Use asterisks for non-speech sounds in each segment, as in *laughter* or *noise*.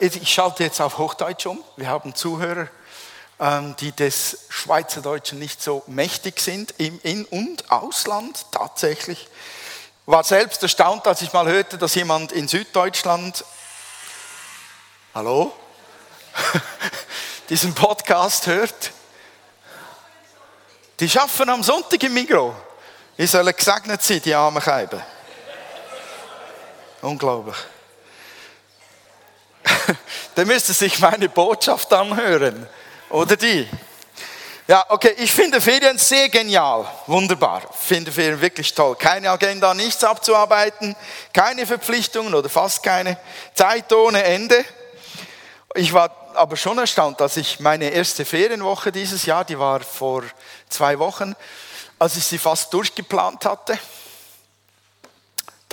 Ich schalte jetzt auf Hochdeutsch um. Wir haben Zuhörer, ähm, die des Schweizerdeutschen nicht so mächtig sind, im In- und Ausland tatsächlich. War selbst erstaunt, als ich mal hörte, dass jemand in Süddeutschland, hallo, *laughs* diesen Podcast hört. Die schaffen am Sonntag im Mikro. Ich soll gesegnet sein, die armen Scheiben. Unglaublich. *laughs* Der müsste sich meine Botschaft anhören. Oder die? Ja, okay, ich finde Ferien sehr genial, wunderbar. Finde Ferien wirklich toll. Keine Agenda, nichts abzuarbeiten, keine Verpflichtungen oder fast keine. Zeit ohne Ende. Ich war aber schon erstaunt, dass ich meine erste Ferienwoche dieses Jahr, die war vor zwei Wochen, als ich sie fast durchgeplant hatte.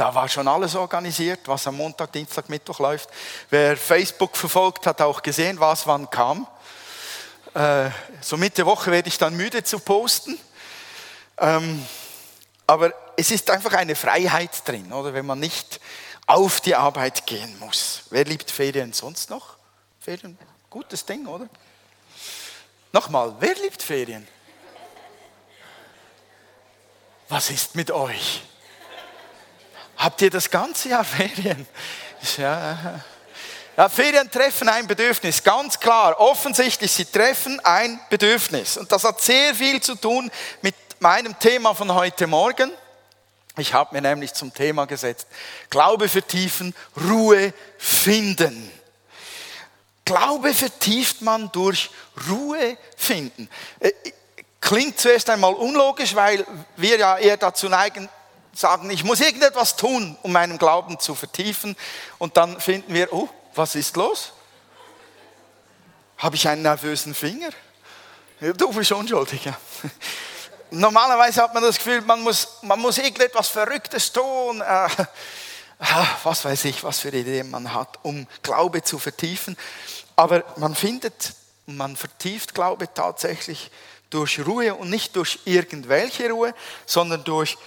Da war schon alles organisiert, was am Montag, Dienstag, Mittwoch läuft. Wer Facebook verfolgt, hat auch gesehen, was wann kam. Äh, so Mitte Woche werde ich dann müde zu posten. Ähm, aber es ist einfach eine Freiheit drin, oder? Wenn man nicht auf die Arbeit gehen muss. Wer liebt Ferien sonst noch? Ferien, gutes Ding, oder? Nochmal, wer liebt Ferien? Was ist mit euch? Habt ihr das ganze Jahr *laughs* Ferien? Ja, ja, Ferien treffen ein Bedürfnis, ganz klar. Offensichtlich, sie treffen ein Bedürfnis. Und das hat sehr viel zu tun mit meinem Thema von heute Morgen. Ich habe mir nämlich zum Thema gesetzt, Glaube vertiefen, Ruhe finden. Glaube vertieft man durch Ruhe finden. Äh, klingt zuerst einmal unlogisch, weil wir ja eher dazu neigen, sagen, ich muss irgendetwas tun, um meinen Glauben zu vertiefen. Und dann finden wir, oh, was ist los? Habe ich einen nervösen Finger? Du bist unschuldig. Ja. Normalerweise hat man das Gefühl, man muss, man muss irgendetwas Verrücktes tun. Äh, was weiß ich, was für Ideen man hat, um Glaube zu vertiefen. Aber man findet, man vertieft Glaube tatsächlich durch Ruhe und nicht durch irgendwelche Ruhe, sondern durch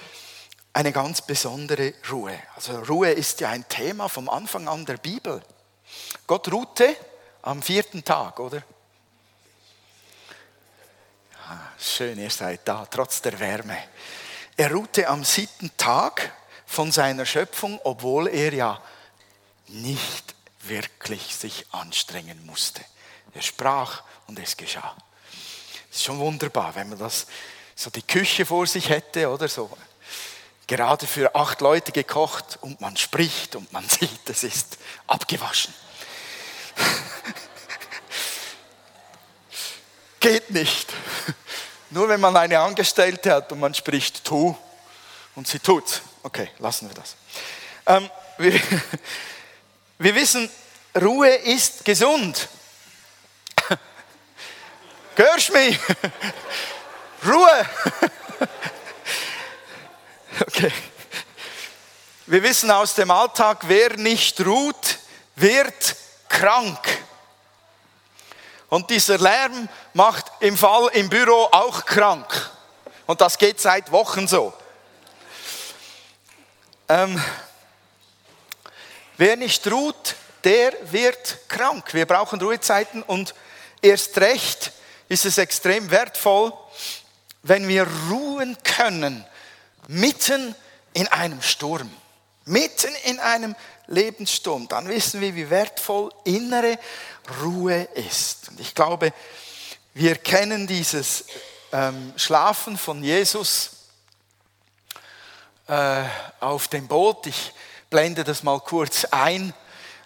eine ganz besondere Ruhe. Also Ruhe ist ja ein Thema vom Anfang an der Bibel. Gott ruhte am vierten Tag, oder? Ah, schön, ihr seid da, trotz der Wärme. Er ruhte am siebten Tag von seiner Schöpfung, obwohl er ja nicht wirklich sich anstrengen musste. Er sprach und es geschah. Das ist schon wunderbar, wenn man das so die Küche vor sich hätte oder so. Gerade für acht Leute gekocht und man spricht und man *laughs* sieht, es ist abgewaschen. *laughs* Geht nicht. Nur wenn man eine Angestellte hat und man spricht tu und sie tut. Okay, lassen wir das. Ähm, wir, *laughs* wir wissen, Ruhe ist gesund. Hörst mich? Ruhe. Okay. Wir wissen aus dem Alltag, wer nicht ruht, wird krank. Und dieser Lärm macht im Fall im Büro auch krank. Und das geht seit Wochen so. Ähm, wer nicht ruht, der wird krank. Wir brauchen Ruhezeiten und erst recht ist es extrem wertvoll, wenn wir ruhen können, mitten in einem Sturm, mitten in einem Lebenssturm. Dann wissen wir, wie wertvoll innere Ruhe ist. Und ich glaube, wir kennen dieses ähm, Schlafen von Jesus äh, auf dem Boot. Ich blende das mal kurz ein.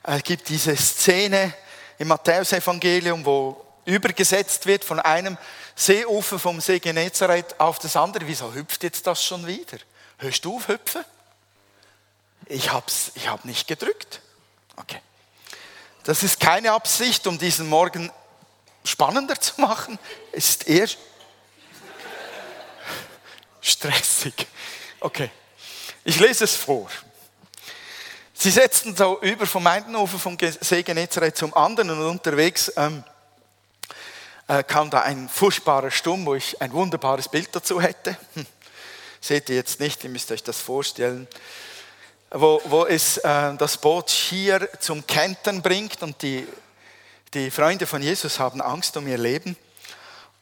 Es gibt diese Szene im Matthäusevangelium, wo übergesetzt wird von einem Seeufer vom See Genezareth auf das andere. Wieso hüpft jetzt das schon wieder? Hörst du auf hüpfen? Ich habe ich hab nicht gedrückt. Okay. Das ist keine Absicht, um diesen Morgen spannender zu machen. Es ist eher stressig. Okay. Ich lese es vor. Sie setzten so über vom einen Ufer vom See Genezareth zum anderen und unterwegs ähm, äh, kam da ein furchtbarer Sturm, wo ich ein wunderbares Bild dazu hätte. Hm. Seht ihr jetzt nicht, ihr müsst euch das vorstellen. wo, wo es äh, das Boot hier zum Kentern bringt und die, die Freunde von Jesus haben Angst um ihr Leben.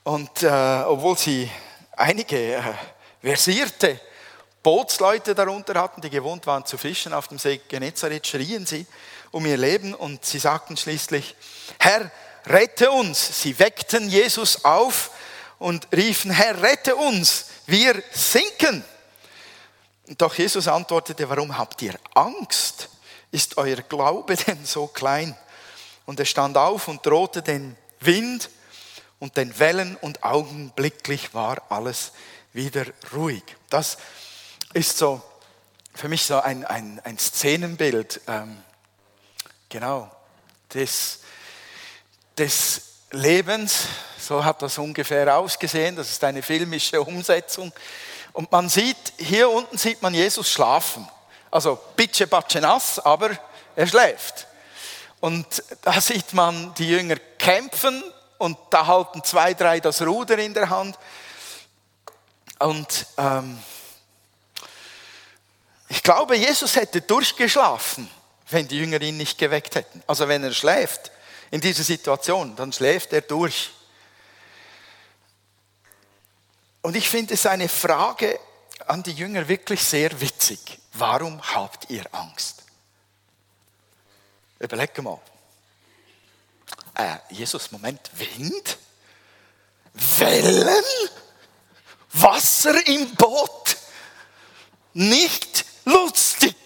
Und äh, obwohl sie einige äh, versierte Bootsleute darunter hatten, die gewohnt waren zu fischen auf dem See Genezareth, schrien sie um ihr Leben und sie sagten schließlich, Herr, rette uns. Sie weckten Jesus auf und riefen, Herr, rette uns, wir sinken. Doch Jesus antwortete, warum habt ihr Angst? Ist euer Glaube *laughs* denn so klein? Und er stand auf und drohte den Wind und den Wellen und augenblicklich war alles wieder ruhig. Das ist so für mich so ein, ein, ein Szenenbild, ähm, genau, des, des Lebens. So hat das ungefähr ausgesehen. Das ist eine filmische Umsetzung. Und man sieht, hier unten sieht man Jesus schlafen. Also bitsche batsche nass, aber er schläft. Und da sieht man die Jünger kämpfen und da halten zwei, drei das Ruder in der Hand. Und ähm, ich glaube, Jesus hätte durchgeschlafen, wenn die Jünger ihn nicht geweckt hätten. Also wenn er schläft in dieser Situation, dann schläft er durch. Und ich finde es eine Frage an die Jünger wirklich sehr witzig. Warum habt ihr Angst? Überleg mal. Äh, Jesus, Moment, Wind? Wellen? Wasser im Boot? Nicht lustig.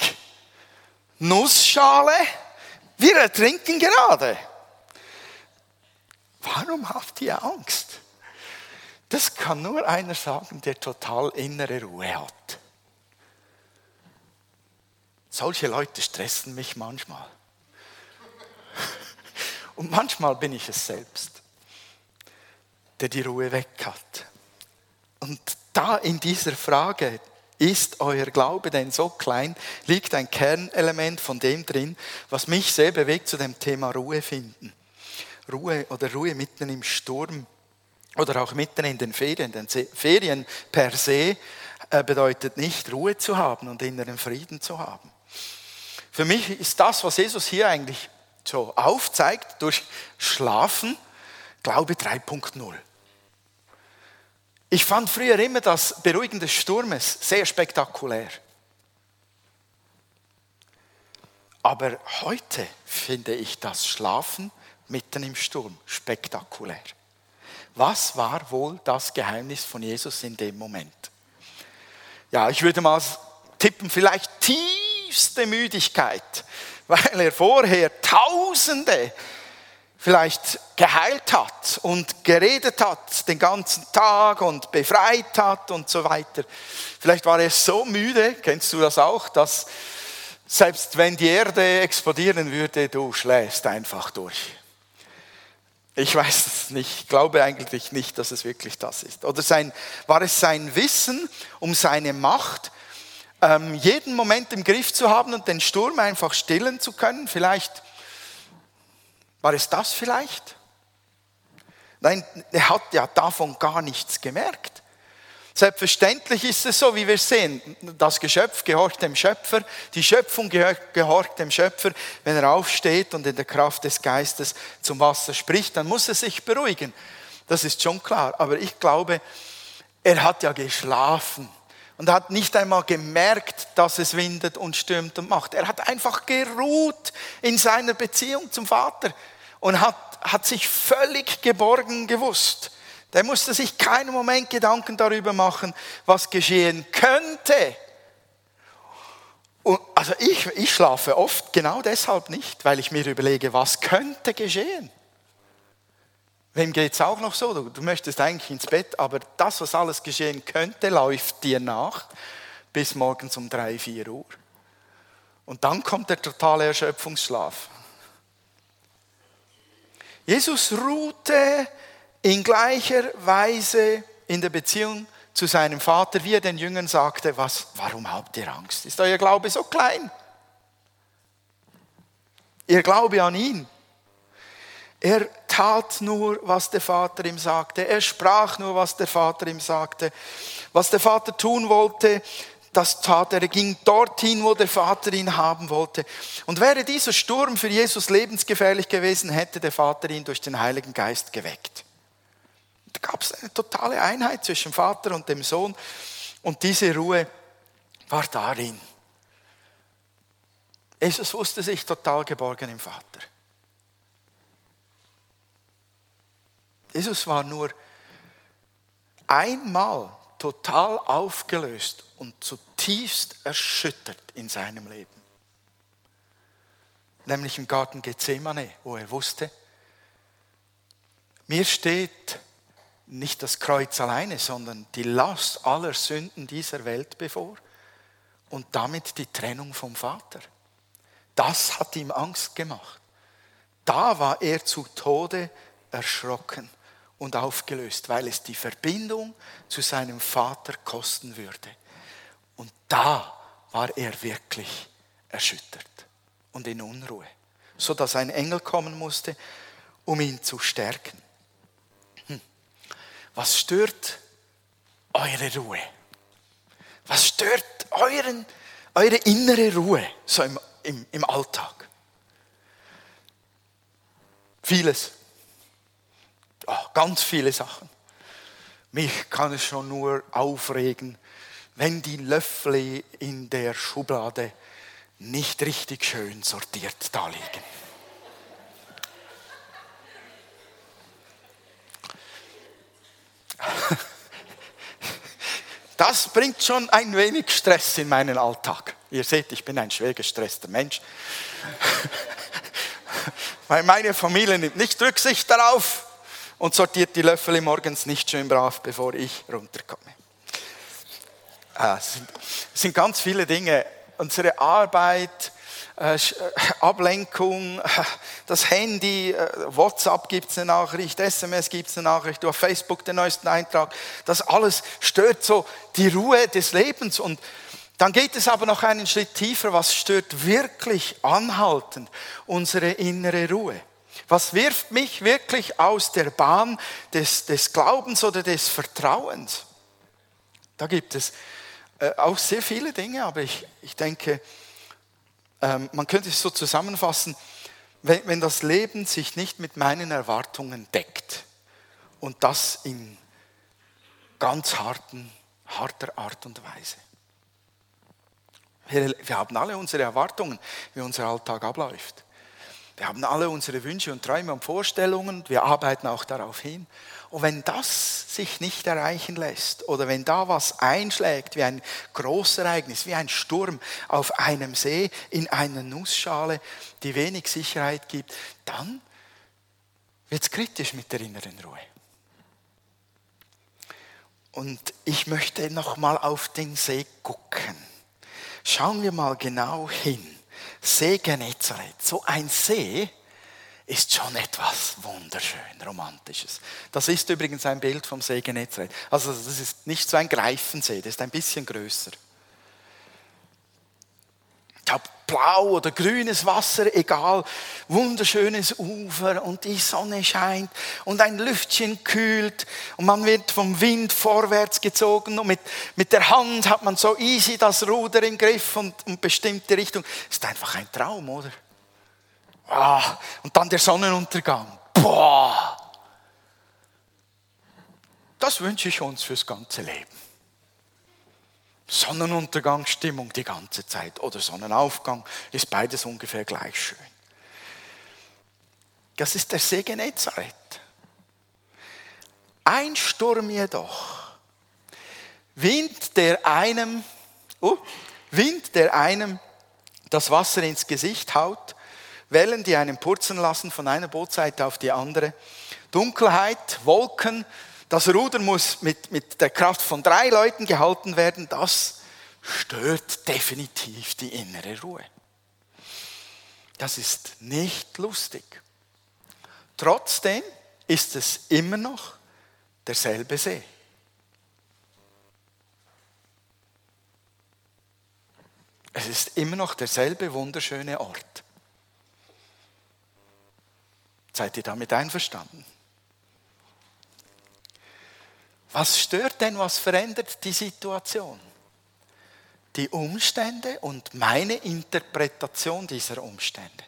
Nussschale? Wir ertrinken gerade. Warum habt ihr Angst? Das kann nur einer sagen, der total innere Ruhe hat. Solche Leute stressen mich manchmal. *laughs* Und manchmal bin ich es selbst, der die Ruhe weg hat. Und da in dieser Frage, ist euer Glaube denn so klein, liegt ein Kernelement von dem drin, was mich sehr bewegt zu dem Thema Ruhe finden. Ruhe oder Ruhe mitten im Sturm oder auch mitten in den Ferien. Denn Ferien per se äh, bedeutet nicht Ruhe zu haben und inneren Frieden zu haben. Für mich ist das, was Jesus hier eigentlich so aufzeigt durch Schlafen, Glaube 3.0. Ich fand früher immer das Beruhigen des Sturmes sehr spektakulär. Aber heute finde ich das Schlafen mitten im Sturm spektakulär. Was war wohl das Geheimnis von Jesus in dem Moment? Ja, ich würde mal tippen, vielleicht tiefste Müdigkeit weil er vorher Tausende vielleicht geheilt hat und geredet hat den ganzen Tag und befreit hat und so weiter. Vielleicht war er so müde, kennst du das auch, dass selbst wenn die Erde explodieren würde, du schläfst einfach durch. Ich weiß es nicht, ich glaube eigentlich nicht, dass es wirklich das ist. Oder sein, war es sein Wissen um seine Macht, ähm, jeden Moment im Griff zu haben und den Sturm einfach stillen zu können. Vielleicht war es das vielleicht? Nein, er hat ja davon gar nichts gemerkt. Selbstverständlich ist es so, wie wir sehen, das Geschöpf gehorcht dem Schöpfer, die Schöpfung gehorcht dem Schöpfer. Wenn er aufsteht und in der Kraft des Geistes zum Wasser spricht, dann muss er sich beruhigen. Das ist schon klar. Aber ich glaube, er hat ja geschlafen und hat nicht einmal gemerkt, dass es windet und stürmt und macht. Er hat einfach geruht in seiner Beziehung zum Vater und hat, hat sich völlig geborgen gewusst. Der musste sich keinen Moment Gedanken darüber machen, was geschehen könnte. Und also ich, ich schlafe oft genau deshalb nicht, weil ich mir überlege, was könnte geschehen. Wem geht es auch noch so? Du, du möchtest eigentlich ins Bett, aber das, was alles geschehen könnte, läuft dir nach bis morgens um drei, vier Uhr. Und dann kommt der totale Erschöpfungsschlaf. Jesus ruhte in gleicher Weise in der Beziehung zu seinem Vater, wie er den Jüngern sagte, was, warum habt ihr Angst? Ist euer Glaube so klein? Ihr Glaube an ihn er tat nur, was der Vater ihm sagte. Er sprach nur, was der Vater ihm sagte. Was der Vater tun wollte, das tat er. Er ging dorthin, wo der Vater ihn haben wollte. Und wäre dieser Sturm für Jesus lebensgefährlich gewesen, hätte der Vater ihn durch den Heiligen Geist geweckt. Da gab es eine totale Einheit zwischen Vater und dem Sohn. Und diese Ruhe war darin. Jesus wusste sich total geborgen im Vater. Jesus war nur einmal total aufgelöst und zutiefst erschüttert in seinem Leben. Nämlich im Garten Gethsemane, wo er wusste, mir steht nicht das Kreuz alleine, sondern die Last aller Sünden dieser Welt bevor und damit die Trennung vom Vater. Das hat ihm Angst gemacht. Da war er zu Tode erschrocken und aufgelöst, weil es die Verbindung zu seinem Vater kosten würde. Und da war er wirklich erschüttert und in Unruhe, so dass ein Engel kommen musste, um ihn zu stärken. Was stört eure Ruhe? Was stört euren, eure innere Ruhe so im, im, im Alltag? Vieles. Oh, ganz viele Sachen. Mich kann es schon nur aufregen, wenn die Löffel in der Schublade nicht richtig schön sortiert da liegen. Das bringt schon ein wenig Stress in meinen Alltag. Ihr seht, ich bin ein schwer gestresster Mensch. *laughs* Weil meine Familie nimmt nicht Rücksicht darauf und sortiert die Löffel morgens nicht schön brav, bevor ich runterkomme. Ah, es sind, ganz viele Dinge. Unsere Arbeit, äh, äh Ablenkung, äh, *laughs* das Handy, äh, WhatsApp gibt es eine Nachricht, SMS gibt es eine Nachricht, auf Facebook den neuesten Eintrag. Das alles stört so die Ruhe des Lebens. Und dann geht es aber noch einen Schritt tiefer. Was stört wirklich anhaltend unsere innere Ruhe? Was wirft mich wirklich aus der Bahn des, des Glaubens oder des Vertrauens? Da gibt es äh, auch sehr viele Dinge, aber ich, ich denke, man könnte es so zusammenfassen, wenn, wenn das Leben sich nicht mit meinen Erwartungen deckt und das in ganz harten, harter Art und Weise. Wir, wir haben alle unsere Erwartungen, wie unser Alltag abläuft. Wir haben alle unsere Wünsche und Träume und Vorstellungen. Wir arbeiten auch darauf hin. Und wenn das sich nicht erreichen lässt oder wenn da was einschlägt wie ein Großereignis, wie ein Sturm auf einem See in einer Nussschale, die wenig Sicherheit gibt, dann wird es kritisch mit der inneren Ruhe. Und ich möchte noch mal auf den See gucken. Schauen wir mal genau hin. See Genezareth. So ein See ist schon etwas wunderschön, romantisches. Das ist übrigens ein Bild vom See Genezareth. Also das ist nicht so ein Greifensee, das ist ein bisschen größer habe blau oder grünes Wasser, egal, wunderschönes Ufer und die Sonne scheint und ein Lüftchen kühlt und man wird vom Wind vorwärts gezogen und mit, mit der Hand hat man so easy das Ruder im Griff und, und bestimmte Richtung. Ist einfach ein Traum, oder? Ah, und dann der Sonnenuntergang. Boah! Das wünsche ich uns fürs ganze Leben. Sonnenuntergangsstimmung die ganze Zeit oder Sonnenaufgang, ist beides ungefähr gleich schön. Das ist der See Genezareth. Ein Sturm jedoch, Wind, der einem, oh, Wind, der einem das Wasser ins Gesicht haut, Wellen, die einen purzen lassen von einer Bootseite auf die andere, Dunkelheit, Wolken, das Ruder muss mit, mit der Kraft von drei Leuten gehalten werden. Das stört definitiv die innere Ruhe. Das ist nicht lustig. Trotzdem ist es immer noch derselbe See. Es ist immer noch derselbe wunderschöne Ort. Seid ihr damit einverstanden? Was stört denn, was verändert die Situation? die Umstände und meine Interpretation dieser Umstände.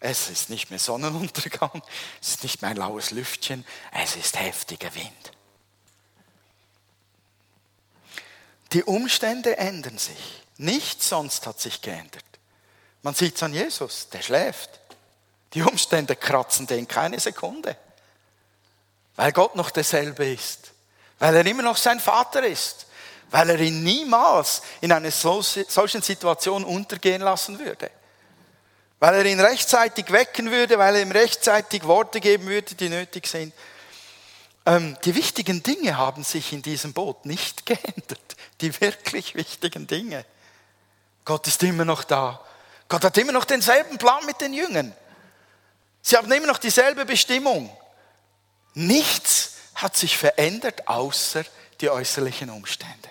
Es ist nicht mehr Sonnenuntergang, *laughs* es ist nicht mehr ein laues Lüftchen, es ist heftiger Wind. Die Umstände ändern sich. Nichts sonst hat sich geändert. Man sieht es an Jesus, der schläft. Die Umstände kratzen den keine Sekunde. Weil Gott noch derselbe ist. Weil er immer noch sein Vater ist. Weil er ihn niemals in einer solchen Situation untergehen lassen würde. Weil er ihn rechtzeitig wecken würde, weil er ihm rechtzeitig Worte geben würde, die nötig sind. Ähm, die wichtigen Dinge haben sich in diesem Boot nicht *laughs* geändert. Die wirklich wichtigen Dinge. Gott ist immer noch da. Gott hat immer noch denselben Plan mit den Jüngern. Sie haben immer noch dieselbe Bestimmung. Nichts hat sich verändert, außer die äußerlichen Umstände.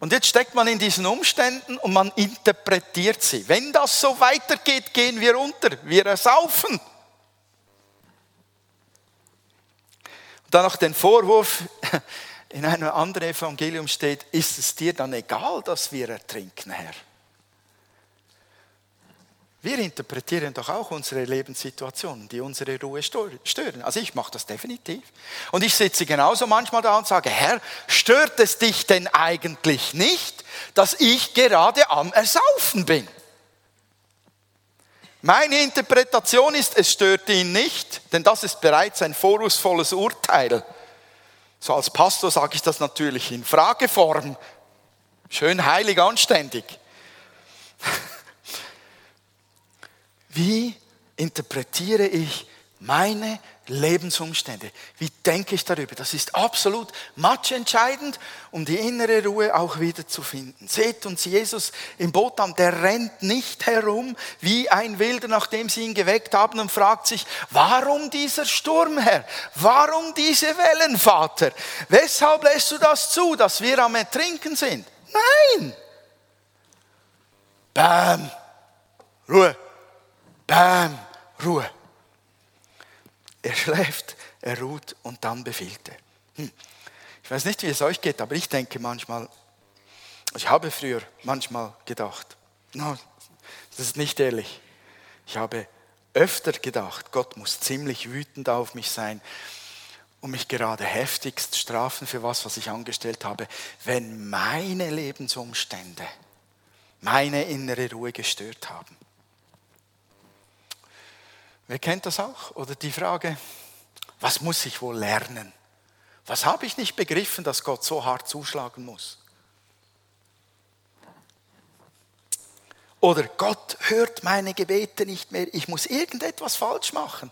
Und jetzt steckt man in diesen Umständen und man interpretiert sie. Wenn das so weitergeht, gehen wir unter, wir ersaufen. Und dann noch den Vorwurf, in einem anderen Evangelium steht, ist es dir dann egal, dass wir ertrinken, Herr? Wir interpretieren doch auch unsere Lebenssituationen, die unsere Ruhe stören. Also ich mache das definitiv. Und ich sitze genauso manchmal da und sage, Herr, stört es dich denn eigentlich nicht, dass ich gerade am Ersaufen bin? Meine Interpretation ist, es stört ihn nicht, denn das ist bereits ein vorwurfsvolles Urteil. So als Pastor sage ich das natürlich in Frageform. Schön heilig anständig. Wie interpretiere ich meine Lebensumstände? Wie denke ich darüber? Das ist absolut matchentscheidend, um die innere Ruhe auch wieder zu finden. Seht uns Jesus im Boot an, der rennt nicht herum wie ein Wilder, nachdem sie ihn geweckt haben und fragt sich, warum dieser Sturm, Herr? Warum diese Wellen, Vater? Weshalb lässt du das zu, dass wir am Ertrinken sind? Nein! Bam! Ruhe! Bam, Ruhe. Er schläft, er ruht und dann befiehlt er. Hm. Ich weiß nicht, wie es euch geht, aber ich denke manchmal, ich habe früher manchmal gedacht, no, das ist nicht ehrlich. Ich habe öfter gedacht, Gott muss ziemlich wütend auf mich sein und mich gerade heftigst strafen für was, was ich angestellt habe, wenn meine Lebensumstände meine innere Ruhe gestört haben. Wer kennt das auch? Oder die Frage, was muss ich wohl lernen? Was habe ich nicht begriffen, dass Gott so hart zuschlagen muss? Oder Gott hört meine Gebete nicht mehr, ich muss irgendetwas falsch machen.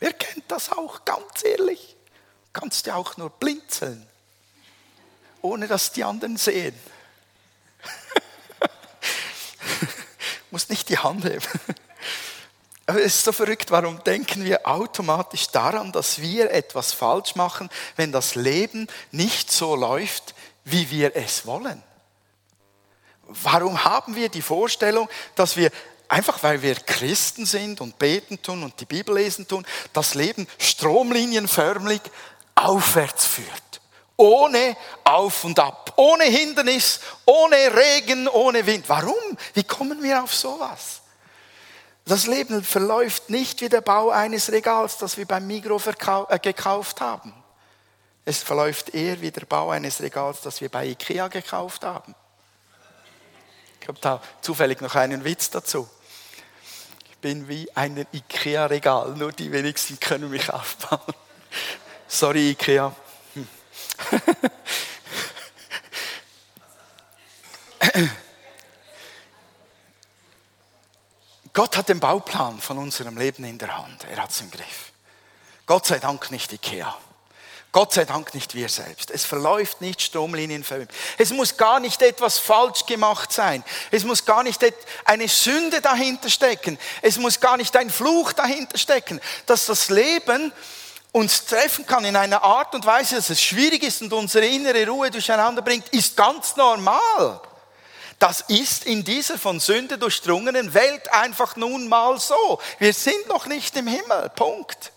Wer kennt das auch, ganz ehrlich? Kannst ja auch nur blinzeln, ohne dass die anderen sehen. *laughs* muss nicht die Hand heben. Aber es ist so verrückt, warum denken wir automatisch daran, dass wir etwas falsch machen, wenn das Leben nicht so läuft, wie wir es wollen? Warum haben wir die Vorstellung, dass wir einfach weil wir Christen sind und beten tun und die Bibel lesen tun, das Leben stromlinienförmig aufwärts führt? Ohne Auf und Ab, ohne Hindernis, ohne Regen, ohne Wind. Warum? Wie kommen wir auf sowas? Das Leben verläuft nicht wie der Bau eines Regals, das wir beim Migro äh, gekauft haben. Es verläuft eher wie der Bau eines Regals, das wir bei Ikea gekauft haben. Ich habe da zufällig noch einen Witz dazu. Ich bin wie ein Ikea-Regal, nur die wenigsten können mich aufbauen. Sorry, Ikea. Hm. *laughs* Gott hat den Bauplan von unserem Leben in der Hand. Er hat es im Griff. Gott sei Dank nicht Ikea. Gott sei Dank nicht wir selbst. Es verläuft nicht stromlinienförmig. Es muss gar nicht etwas falsch gemacht sein. Es muss gar nicht eine Sünde dahinter stecken. Es muss gar nicht ein Fluch dahinter stecken. Dass das Leben uns treffen kann in einer Art und Weise, dass es schwierig ist und unsere innere Ruhe durcheinander bringt, ist ganz normal. Das ist in dieser von Sünde durchdrungenen Welt einfach nun mal so. Wir sind noch nicht im Himmel. Punkt.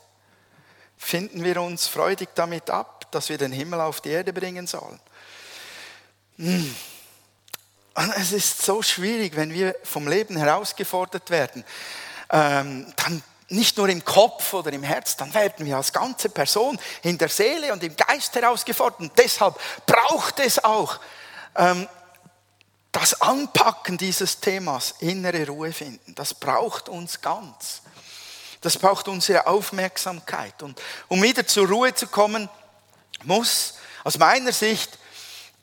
Finden wir uns freudig damit ab, dass wir den Himmel auf die Erde bringen sollen. Hm. Es ist so schwierig, wenn wir vom Leben herausgefordert werden, ähm, dann nicht nur im Kopf oder im Herz, dann werden wir als ganze Person in der Seele und im Geist herausgefordert. Und deshalb braucht es auch ähm, das Anpacken dieses Themas, innere Ruhe finden. Das braucht uns ganz. Das braucht unsere Aufmerksamkeit. Und um wieder zur Ruhe zu kommen, muss aus meiner Sicht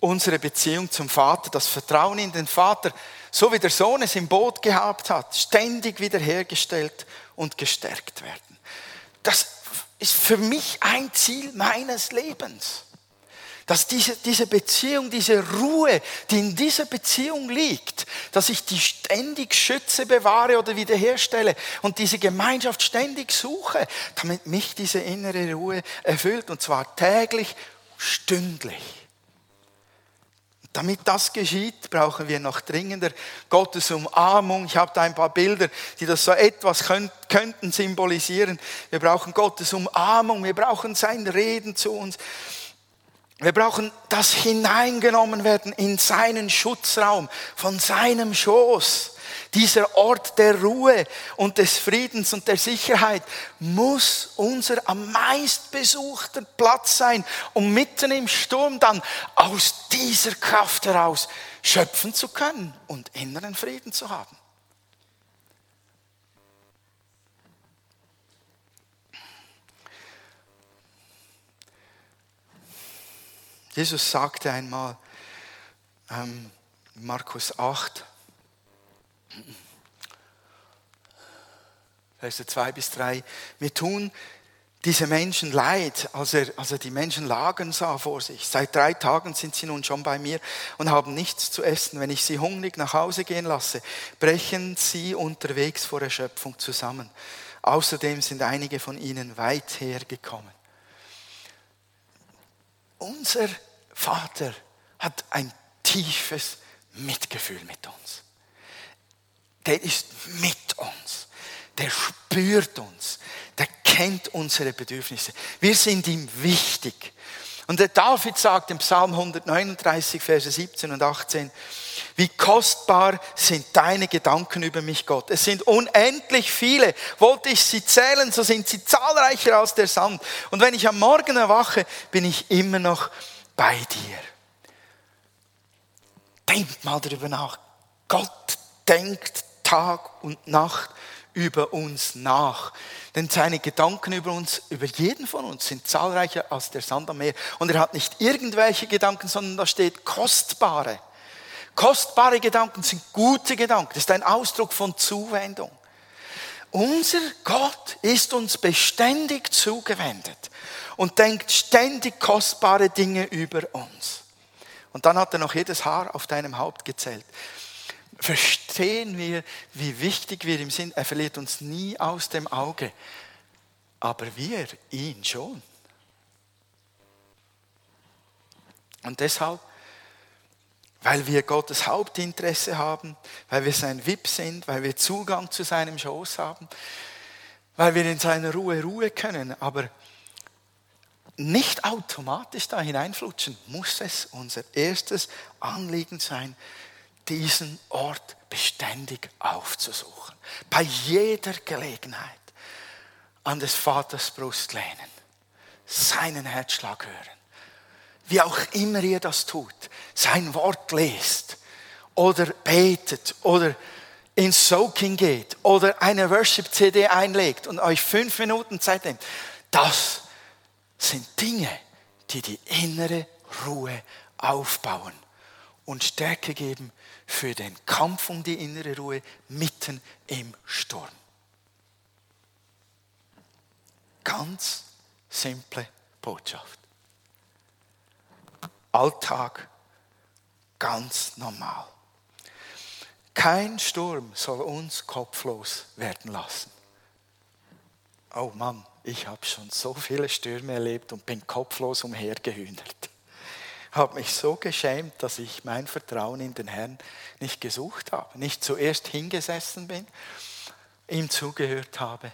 unsere Beziehung zum Vater, das Vertrauen in den Vater, so wie der Sohn es im Boot gehabt hat, ständig wiederhergestellt und gestärkt werden. Das ist für mich ein Ziel meines Lebens. Dass diese, diese Beziehung, diese Ruhe, die in dieser Beziehung liegt, dass ich die ständig schütze, bewahre oder wiederherstelle und diese Gemeinschaft ständig suche, damit mich diese innere Ruhe erfüllt und zwar täglich, stündlich. Damit das geschieht, brauchen wir noch dringender Gottes Umarmung. Ich habe da ein paar Bilder, die das so etwas könnten symbolisieren. Wir brauchen Gottes Umarmung, wir brauchen sein Reden zu uns. Wir brauchen das hineingenommen werden in seinen Schutzraum, von seinem Schoß. Dieser Ort der Ruhe und des Friedens und der Sicherheit muss unser am meist besuchter Platz sein, um mitten im Sturm dann aus dieser Kraft heraus schöpfen zu können und inneren Frieden zu haben. Jesus sagte einmal, ähm, Markus 8, Verse 2 bis 3. Wir tun diese Menschen leid, als er, als er die Menschen lagen sah vor sich. Seit drei Tagen sind sie nun schon bei mir und haben nichts zu essen. Wenn ich sie hungrig nach Hause gehen lasse, brechen sie unterwegs vor Erschöpfung zusammen. Außerdem sind einige von ihnen weit hergekommen. Unser Vater hat ein tiefes Mitgefühl mit uns der ist mit uns. Der spürt uns. Der kennt unsere Bedürfnisse. Wir sind ihm wichtig. Und der David sagt im Psalm 139, Verse 17 und 18, wie kostbar sind deine Gedanken über mich, Gott. Es sind unendlich viele. Wollte ich sie zählen, so sind sie zahlreicher als der Sand. Und wenn ich am Morgen erwache, bin ich immer noch bei dir. Denkt mal darüber nach. Gott denkt Tag und Nacht über uns nach. Denn seine Gedanken über uns, über jeden von uns, sind zahlreicher als der Sand am Meer. Und er hat nicht irgendwelche Gedanken, sondern da steht kostbare. Kostbare Gedanken sind gute Gedanken. Das ist ein Ausdruck von Zuwendung. Unser Gott ist uns beständig zugewendet und denkt ständig kostbare Dinge über uns. Und dann hat er noch jedes Haar auf deinem Haupt gezählt verstehen wir, wie wichtig wir ihm sind. Er verliert uns nie aus dem Auge, aber wir ihn schon. Und deshalb, weil wir Gottes Hauptinteresse haben, weil wir sein VIP sind, weil wir Zugang zu seinem Schoß haben, weil wir in seiner Ruhe Ruhe können, aber nicht automatisch da hineinflutschen, muss es unser erstes Anliegen sein, diesen Ort beständig aufzusuchen. Bei jeder Gelegenheit an des Vaters Brust lehnen, seinen Herzschlag hören. Wie auch immer ihr das tut, sein Wort lest oder betet oder ins Soaking geht oder eine Worship-CD einlegt und euch fünf Minuten Zeit nehmt. Das sind Dinge, die die innere Ruhe aufbauen und Stärke geben für den Kampf um die innere Ruhe mitten im Sturm. Ganz simple Botschaft. Alltag ganz normal. Kein Sturm soll uns kopflos werden lassen. Oh Mann, ich habe schon so viele Stürme erlebt und bin kopflos umhergehühnert habe mich so geschämt, dass ich mein Vertrauen in den Herrn nicht gesucht habe, nicht zuerst hingesessen bin, ihm zugehört habe,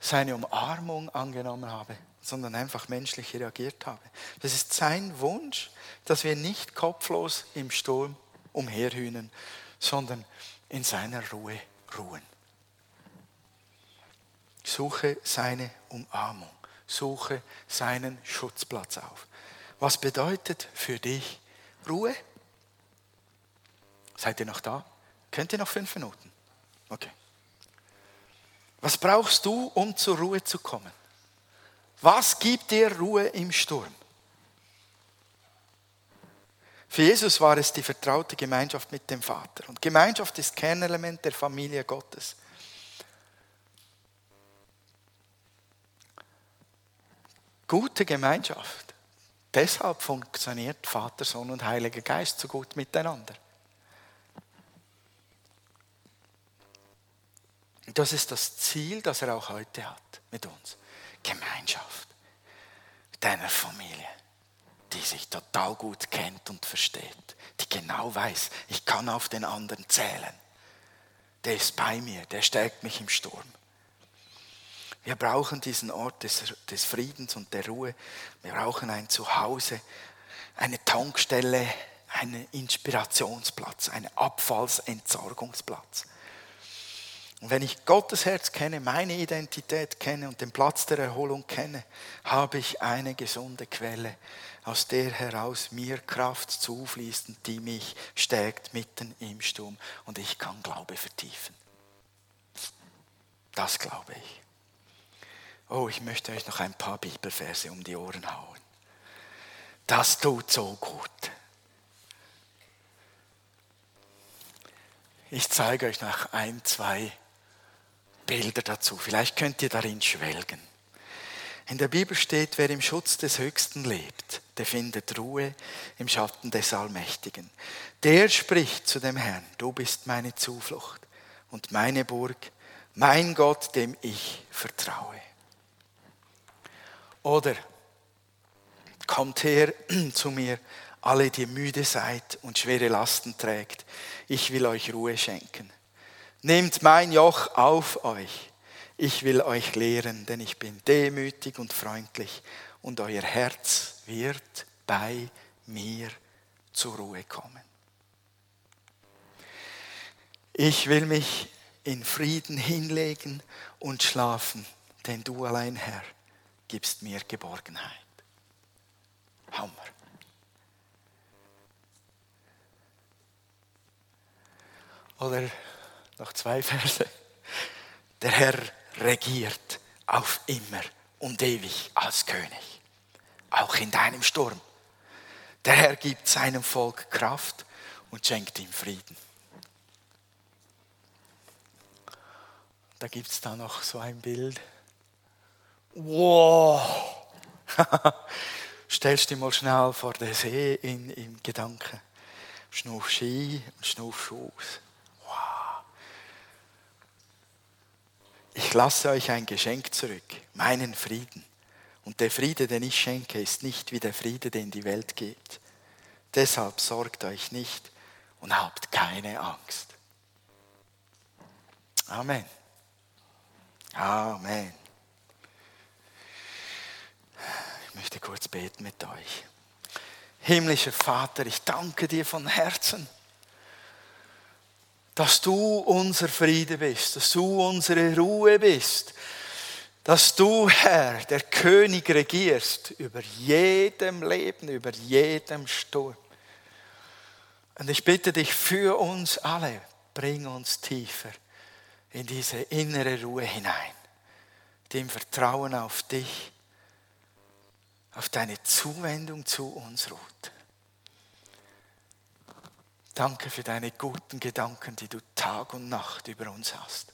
seine Umarmung angenommen habe, sondern einfach menschlich reagiert habe. Das ist sein Wunsch, dass wir nicht kopflos im Sturm umherhühnen, sondern in seiner Ruhe ruhen. Suche seine Umarmung, suche seinen Schutzplatz auf. Was bedeutet für dich Ruhe? Seid ihr noch da? Könnt ihr noch fünf Minuten? Okay. Was brauchst du, um zur Ruhe zu kommen? Was gibt dir Ruhe im Sturm? Für Jesus war es die vertraute Gemeinschaft mit dem Vater. Und Gemeinschaft ist Kernelement der Familie Gottes. Gute Gemeinschaft. Deshalb funktioniert Vater, Sohn und Heiliger Geist so gut miteinander. Das ist das Ziel, das er auch heute hat mit uns. Gemeinschaft mit einer Familie, die sich total gut kennt und versteht, die genau weiß, ich kann auf den anderen zählen. Der ist bei mir, der stärkt mich im Sturm. Wir brauchen diesen Ort des, des Friedens und der Ruhe. Wir brauchen ein Zuhause, eine Tankstelle, einen Inspirationsplatz, einen Abfallsentsorgungsplatz. Und wenn ich Gottes Herz kenne, meine Identität kenne und den Platz der Erholung kenne, habe ich eine gesunde Quelle, aus der heraus mir Kraft zufließt, die mich stärkt mitten im Sturm und ich kann Glaube vertiefen. Das glaube ich. Oh, ich möchte euch noch ein paar Bibelverse um die Ohren hauen. Das tut so gut. Ich zeige euch noch ein, zwei Bilder dazu. Vielleicht könnt ihr darin schwelgen. In der Bibel steht, wer im Schutz des Höchsten lebt, der findet Ruhe im Schatten des Allmächtigen. Der spricht zu dem Herrn, du bist meine Zuflucht und meine Burg, mein Gott, dem ich vertraue. Oder kommt her *clears throat* zu mir, alle, die müde seid und schwere Lasten trägt, ich will euch Ruhe schenken. Nehmt mein Joch auf euch. Ich will euch lehren, denn ich bin demütig und freundlich und euer Herz wird bei mir zur Ruhe kommen. Ich will mich in Frieden hinlegen und schlafen, denn du allein, Herr, gibst mir Geborgenheit. Hammer. Oder noch zwei Verse. Der Herr regiert auf immer und ewig als König, auch in deinem Sturm. Der Herr gibt seinem Volk Kraft und schenkt ihm Frieden. Da gibt es da noch so ein Bild. Wow! *laughs* Stellst dich mal schnell vor den See in, in Gedanken. Schnuff Ski und schnuff Schuss. Ich lasse euch ein Geschenk zurück, meinen Frieden. Und der Friede, den ich schenke, ist nicht wie der Friede, den die Welt gibt. Deshalb sorgt euch nicht und habt keine Angst. Amen. Amen. Ich möchte kurz beten mit euch. Himmlischer Vater, ich danke dir von Herzen dass du unser Friede bist, dass du unsere Ruhe bist, dass du, Herr, der König regierst über jedem Leben, über jedem Sturm. Und ich bitte dich für uns alle, bring uns tiefer in diese innere Ruhe hinein, die im Vertrauen auf dich, auf deine Zuwendung zu uns ruht. Danke für deine guten Gedanken, die du Tag und Nacht über uns hast.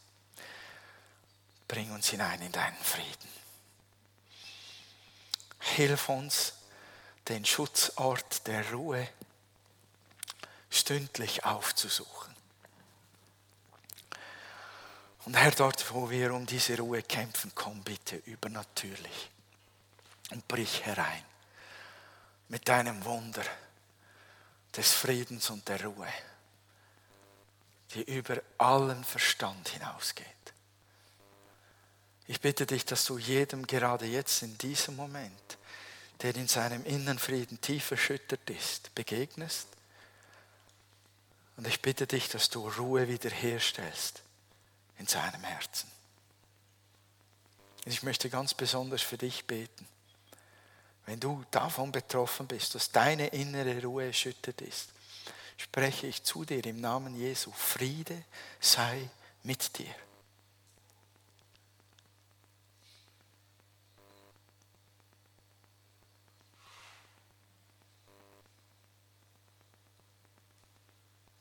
Bring uns hinein in deinen Frieden. Hilf uns, den Schutzort der Ruhe stündlich aufzusuchen. Und Herr, dort, wo wir um diese Ruhe kämpfen, komm bitte übernatürlich und brich herein mit deinem Wunder des Friedens und der Ruhe, die über allen Verstand hinausgeht. Ich bitte dich, dass du jedem gerade jetzt in diesem Moment, der in seinem Innenfrieden tief erschüttert ist, begegnest. Und ich bitte dich, dass du Ruhe wiederherstellst in seinem Herzen. Ich möchte ganz besonders für dich beten. Wenn du davon betroffen bist, dass deine innere Ruhe erschüttert ist, spreche ich zu dir im Namen Jesu, Friede sei mit dir.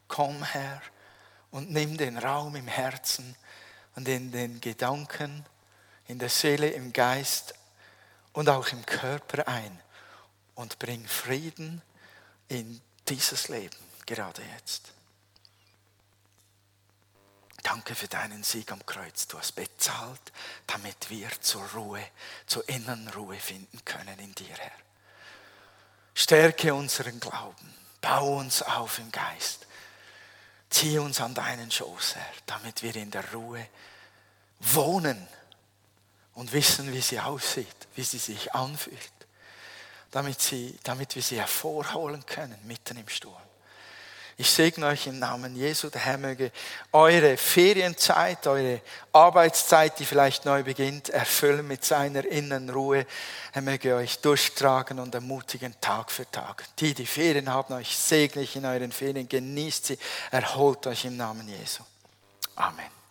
Komm her und nimm den Raum im Herzen und in den Gedanken, in der Seele, im Geist und auch im Körper ein und bring Frieden in dieses Leben, gerade jetzt. Danke für deinen Sieg am Kreuz. Du hast bezahlt, damit wir zur Ruhe, zur inneren Ruhe finden können in dir, Herr. Stärke unseren Glauben. Bau uns auf im Geist. Zieh uns an deinen Schoß, Herr, damit wir in der Ruhe wohnen und wissen, wie sie aussieht, wie sie sich anfühlt, damit, sie, damit wir sie hervorholen können mitten im Sturm. Ich segne euch im Namen Jesu. Der Herr möge eure Ferienzeit, eure Arbeitszeit, die vielleicht neu beginnt, erfüllen mit seiner inneren Ruhe. Er möge euch durchtragen und ermutigen Tag für Tag. Die, die Ferien haben, euch segne ich in euren Ferien. Genießt sie, erholt euch im Namen Jesu. Amen.